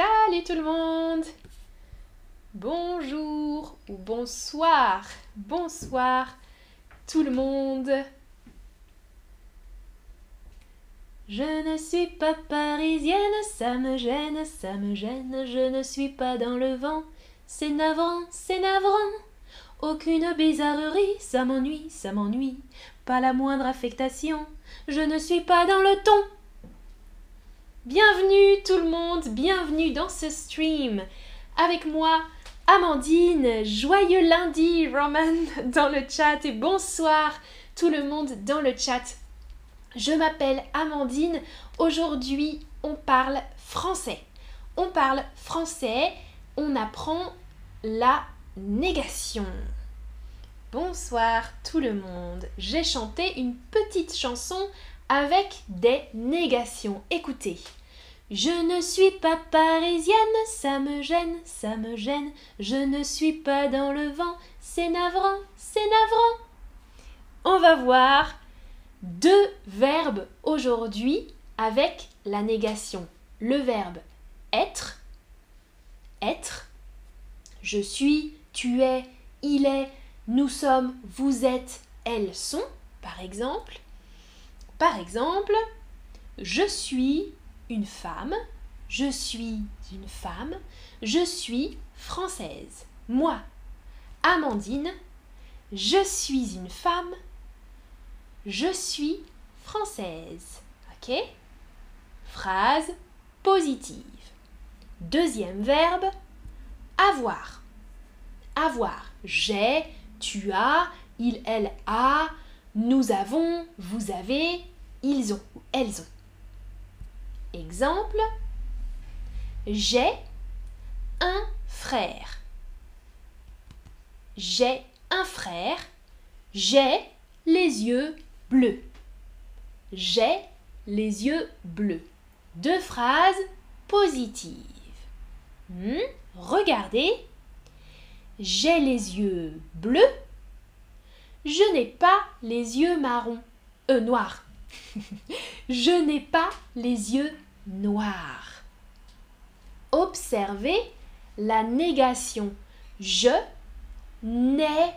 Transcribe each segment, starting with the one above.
Salut tout le monde. Bonjour ou bonsoir. Bonsoir tout le monde. Je ne suis pas parisienne, ça me gêne, ça me gêne, je ne suis pas dans le vent, c'est navrant, c'est navrant. Aucune bizarrerie, ça m'ennuie, ça m'ennuie, pas la moindre affectation, je ne suis pas dans le ton. Bienvenue tout le monde, bienvenue dans ce stream. Avec moi, Amandine, joyeux lundi, Roman dans le chat et bonsoir tout le monde dans le chat. Je m'appelle Amandine. Aujourd'hui, on parle français. On parle français, on apprend la négation. Bonsoir tout le monde. J'ai chanté une petite chanson avec des négations. Écoutez. Je ne suis pas parisienne, ça me gêne, ça me gêne. Je ne suis pas dans le vent, c'est navrant, c'est navrant. On va voir deux verbes aujourd'hui avec la négation. Le verbe être, être, je suis, tu es, il est, nous sommes, vous êtes, elles sont, par exemple. Par exemple, je suis une femme, je suis une femme, je suis française. Moi, Amandine, je suis une femme, je suis française. Ok? Phrase positive. Deuxième verbe, avoir. Avoir. J'ai, tu as, il, elle a, nous avons, vous avez, ils ont ou elles ont. Exemple, j'ai un frère. J'ai un frère. J'ai les yeux bleus. J'ai les yeux bleus. Deux phrases positives. Hmm, regardez. J'ai les yeux bleus. Je n'ai pas les yeux marrons. Euh, noirs. Je n'ai pas les yeux noirs. Observez la négation. Je n'ai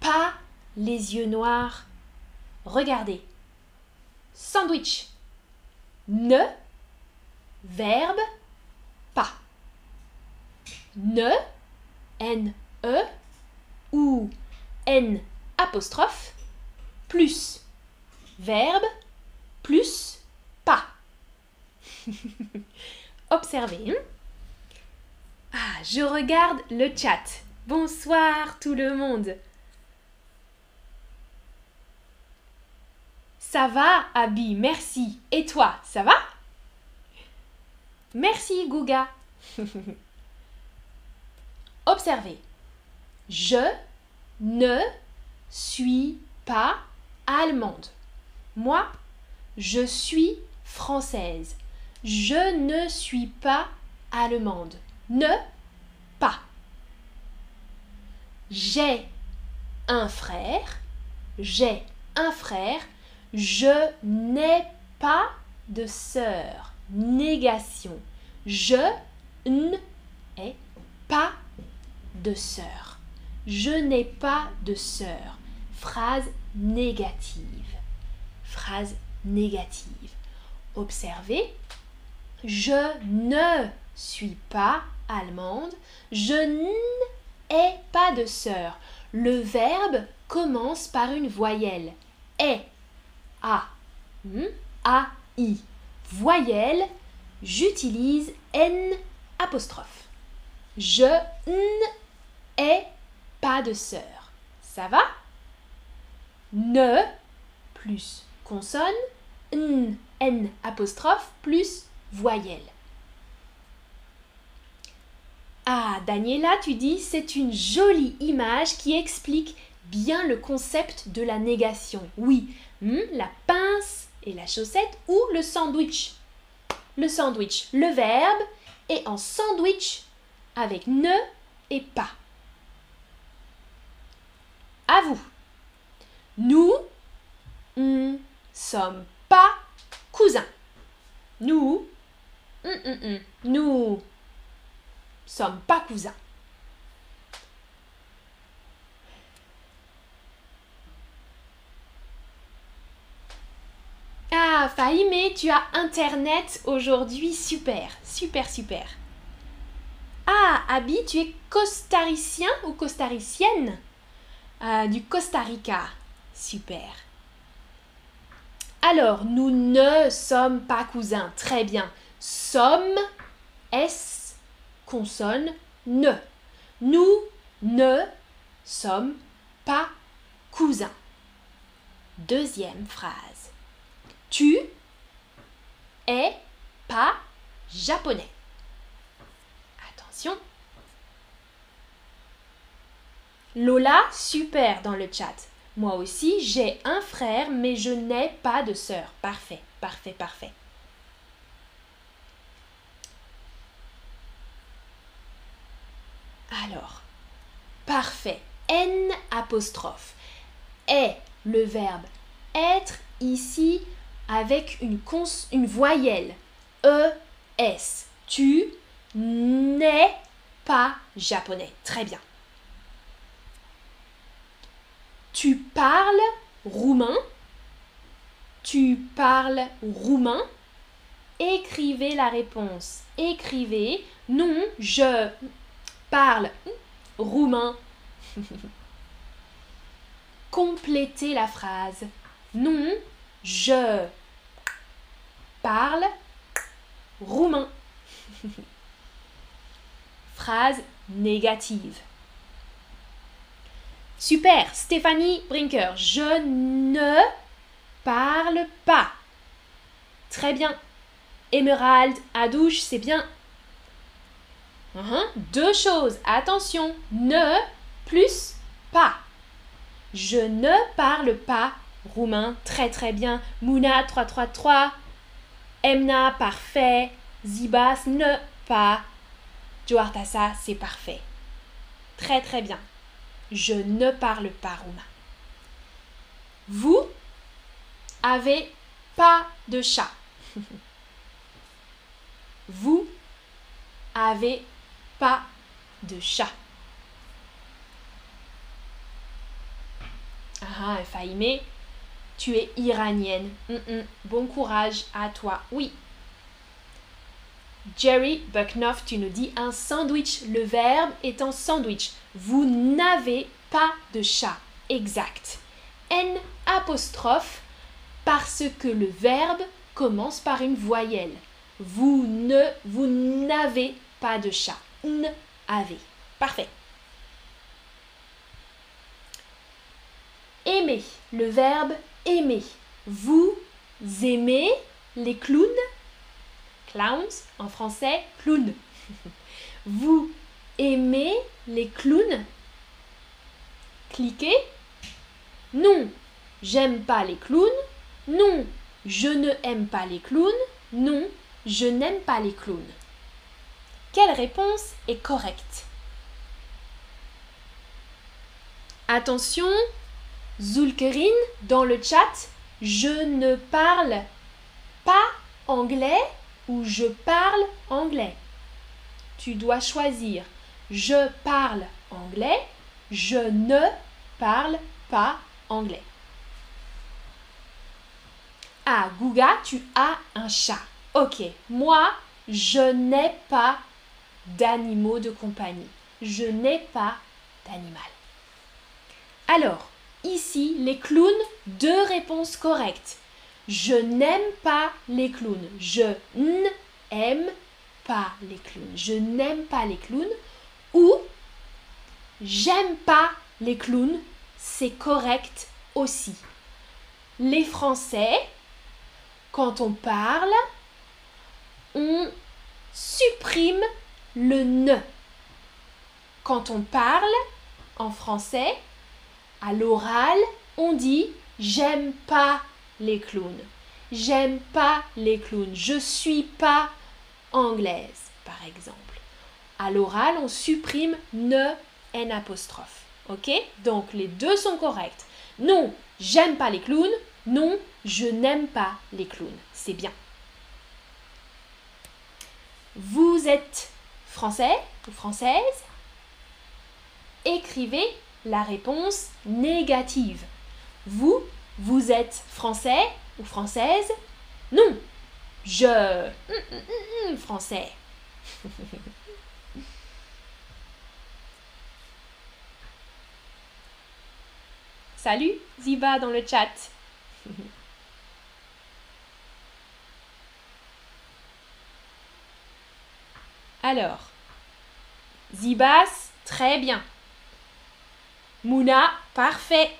pas les yeux noirs. Regardez. Sandwich. Ne. Verbe. Pas. Ne. N-E. Ou N apostrophe. Plus. Verbe. Plus. Pas. Observez. Hein. Ah, je regarde le chat. Bonsoir tout le monde. Ça va, Abby, merci. Et toi, ça va? Merci, Gouga. Observez. Je ne suis pas allemande. Moi, je suis française. Je ne suis pas allemande. Ne pas. J'ai un frère. J'ai un frère. Je n'ai pas de sœur. Négation. Je n'ai pas de sœur. Je n'ai pas de sœur. Phrase négative. Phrase négative. Observez. Je ne suis pas allemande. Je n'ai pas de sœur. Le verbe commence par une voyelle. Est a. Hmm? A, I. Voyelle, j'utilise N. Je n'ai pas de sœur. Ça va? Ne plus consonne, N, N apostrophe plus voyelle. Ah, Daniela, tu dis, c'est une jolie image qui explique bien le concept de la négation. Oui, Hmm, la pince et la chaussette ou le sandwich. Le sandwich, le verbe est en sandwich avec ne et pas. À vous. Nous ne sommes pas cousins. Nous, hmm, hmm, nous sommes pas cousins. Ah, Fahimé, tu as Internet aujourd'hui. Super, super, super. Ah, Abby, tu es costaricien ou costaricienne ah, Du Costa Rica. Super. Alors, nous ne sommes pas cousins. Très bien. Sommes, S, consonne, ne. Nous ne sommes pas cousins. Deuxième phrase. Tu es pas japonais. Attention. Lola, super dans le chat. Moi aussi, j'ai un frère, mais je n'ai pas de sœur. Parfait, parfait, parfait. Alors, parfait. N apostrophe est le verbe être ici avec une, une voyelle. E, S. Tu n'es pas japonais. Très bien. Tu parles roumain Tu parles roumain Écrivez la réponse. Écrivez non, je parle roumain. Complétez la phrase. Non, je parle roumain. phrase négative. Super, Stéphanie Brinker, je ne parle pas. Très bien. Émeraude à douche, c'est bien. Uh-huh. Deux choses, attention, ne plus pas. Je ne parle pas roumain, très très bien. Mouna 333, Emna parfait, Zibas ne pas. Joartasa c'est parfait. Très très bien. Je ne parle pas roumain. Vous avez pas de chat. Vous avez pas de chat. Ah, Faïmé, tu es iranienne. Bon courage à toi. Oui. Jerry Bucknoff, tu nous dis un sandwich. Le verbe est en sandwich. Vous n'avez pas de chat. Exact. N apostrophe parce que le verbe commence par une voyelle. Vous ne, vous n'avez pas de chat. N avez. Parfait. Aimer. Le verbe aimer. Vous aimez les clowns? Clowns en français, clown. Vous aimez les clowns? Cliquez. Non, j'aime pas les clowns. Non, je ne aime pas les clowns. Non, je n'aime pas les clowns. Quelle réponse est correcte? Attention, Zulkerin dans le chat, je ne parle pas anglais ou je parle anglais. Tu dois choisir je parle anglais, je ne parle pas anglais. Ah, Gouga, tu as un chat. Ok, moi, je n'ai pas d'animaux de compagnie. Je n'ai pas d'animal. Alors, ici, les clowns, deux réponses correctes. Je n'aime pas les clowns. Je n'aime pas les clowns. Je n'aime pas les clowns. Ou j'aime pas les clowns. C'est correct aussi. Les Français, quand on parle, on supprime le ne. Quand on parle en français, à l'oral, on dit j'aime pas les clowns. J'aime pas les clowns. Je suis pas anglaise, par exemple. À l'oral, on supprime ne n apostrophe. Ok? Donc les deux sont corrects. Non, j'aime pas les clowns. Non, je n'aime pas les clowns. C'est bien. Vous êtes français ou française Écrivez la réponse négative. Vous, vous êtes français ou française? Non. Je. Hum, hum, hum, français. Salut Ziba dans le chat. Alors, Zibas, très bien. Mouna, parfait.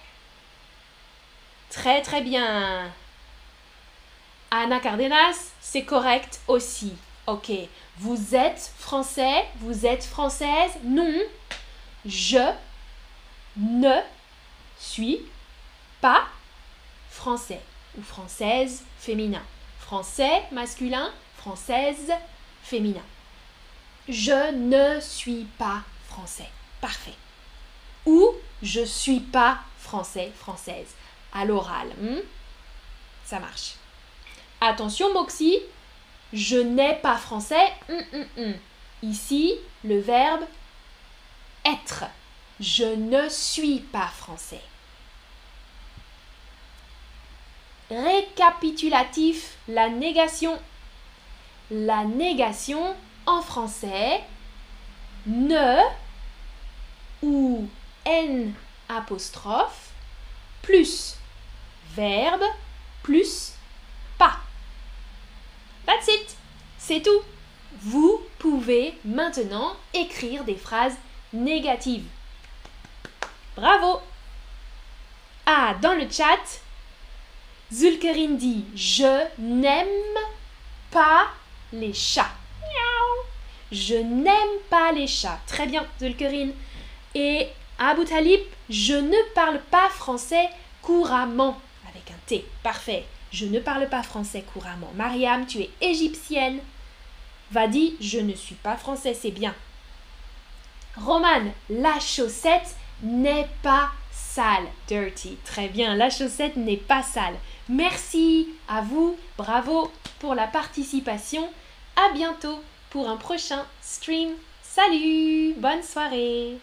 Très très bien. Anna Cardenas, c'est correct aussi. Ok. Vous êtes français, vous êtes française? Non. Je ne suis pas français ou française féminin. Français masculin, française féminin. Je ne suis pas français. Parfait. Ou je suis pas français, française. À l'oral. Hmm? Ça marche. Attention, Moxie. Je n'ai pas français. Hmm, hmm, Ici, le verbe être. Je ne suis pas français. Récapitulatif, la négation. La négation en français, ne ou n plus verbe plus pas. That's it. C'est tout. Vous pouvez maintenant écrire des phrases négatives. Bravo. Ah, dans le chat, Zulkerin dit Je n'aime pas les chats. Je n'aime pas les chats. Très bien, Zulkerin. Et Abu Talib, je ne parle pas français couramment. Avec un T. Parfait. Je ne parle pas français couramment. Mariam, tu es égyptienne. Vadi, je ne suis pas français, c'est bien. Roman, la chaussette n'est pas sale. Dirty. Très bien, la chaussette n'est pas sale. Merci à vous. Bravo pour la participation. À bientôt pour un prochain stream. Salut, bonne soirée